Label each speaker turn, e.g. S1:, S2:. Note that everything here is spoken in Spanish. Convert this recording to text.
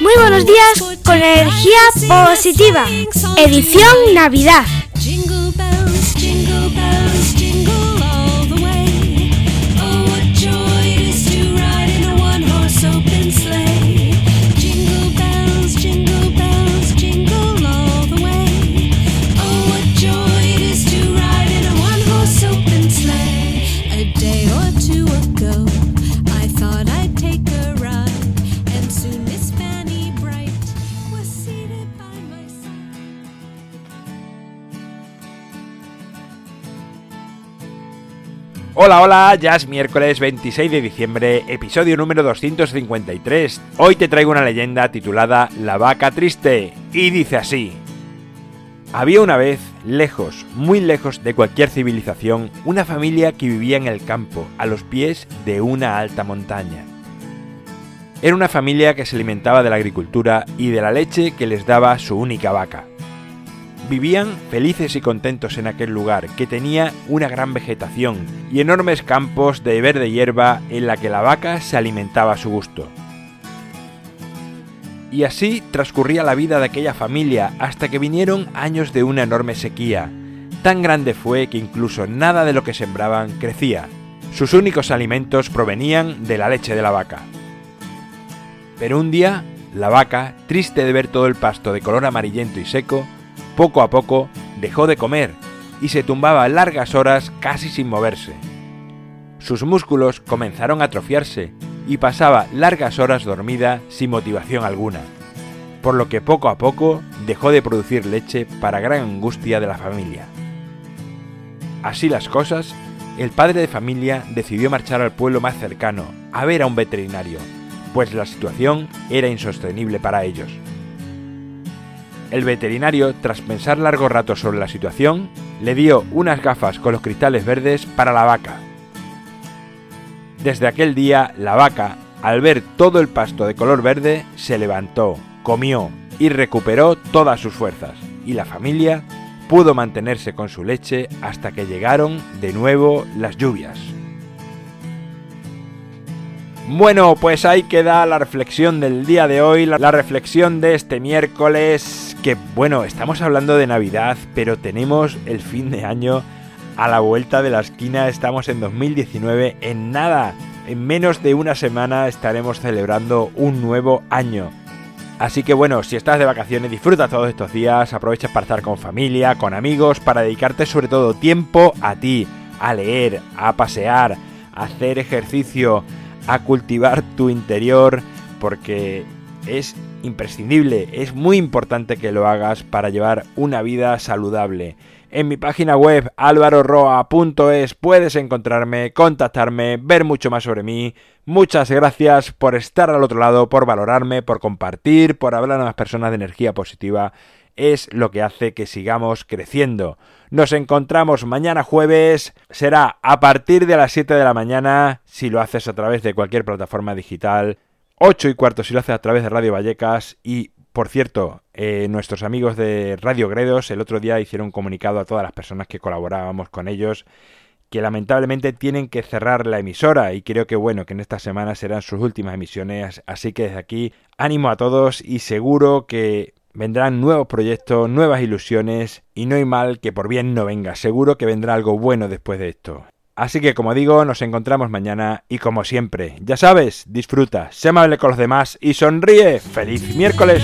S1: Muy buenos días con energía positiva. Edición Navidad.
S2: Hola, hola, ya es miércoles 26 de diciembre, episodio número 253. Hoy te traigo una leyenda titulada La vaca triste, y dice así. Había una vez, lejos, muy lejos de cualquier civilización, una familia que vivía en el campo, a los pies de una alta montaña. Era una familia que se alimentaba de la agricultura y de la leche que les daba su única vaca. Vivían felices y contentos en aquel lugar, que tenía una gran vegetación y enormes campos de verde hierba en la que la vaca se alimentaba a su gusto. Y así transcurría la vida de aquella familia hasta que vinieron años de una enorme sequía. Tan grande fue que incluso nada de lo que sembraban crecía. Sus únicos alimentos provenían de la leche de la vaca. Pero un día, la vaca, triste de ver todo el pasto de color amarillento y seco, poco a poco dejó de comer y se tumbaba largas horas casi sin moverse. Sus músculos comenzaron a atrofiarse y pasaba largas horas dormida sin motivación alguna, por lo que poco a poco dejó de producir leche para gran angustia de la familia. Así las cosas, el padre de familia decidió marchar al pueblo más cercano a ver a un veterinario, pues la situación era insostenible para ellos. El veterinario, tras pensar largo rato sobre la situación, le dio unas gafas con los cristales verdes para la vaca. Desde aquel día, la vaca, al ver todo el pasto de color verde, se levantó, comió y recuperó todas sus fuerzas, y la familia pudo mantenerse con su leche hasta que llegaron de nuevo las lluvias. Bueno, pues ahí queda la reflexión del día de hoy, la, reflexión de este miércoles, que bueno, estamos hablando de Navidad, pero tenemos el fin de año a la vuelta de la esquina, estamos en 2019, en nada, en menos de una semana estaremos celebrando un nuevo año. Así que bueno, si estás de vacaciones, disfruta todos estos días, aprovecha para estar con familia, con amigos, para dedicarte sobre todo tiempo a ti, a leer, a pasear, a hacer ejercicio, a cultivar tu interior porque es imprescindible, es muy importante que lo hagas para llevar una vida saludable. En mi página web alvaroroa.es puedes encontrarme, contactarme, ver mucho más sobre mí. Muchas gracias por estar al otro lado, por valorarme, por compartir, por hablar a las personas de energía positiva. Es lo que hace que sigamos creciendo. Nos encontramos mañana jueves. Será a partir de las 7 de la mañana si lo haces a través de cualquier plataforma digital. 8 y cuarto si lo haces a través de Radio Vallecas. Y, por cierto, eh, nuestros amigos de Radio Gredos el otro día hicieron un comunicado a todas las personas que colaborábamos con ellos que lamentablemente tienen que cerrar la emisora y creo que bueno que en esta semana serán sus últimas emisiones así que desde aquí ánimo a todos y seguro que vendrán nuevos proyectos, nuevas ilusiones y no hay mal que por bien no venga. Seguro que vendrá algo bueno después de esto. Así que como digo, nos encontramos mañana y como siempre, ya sabes, disfruta, sé amable con los demás y sonríe. ¡Feliz miércoles!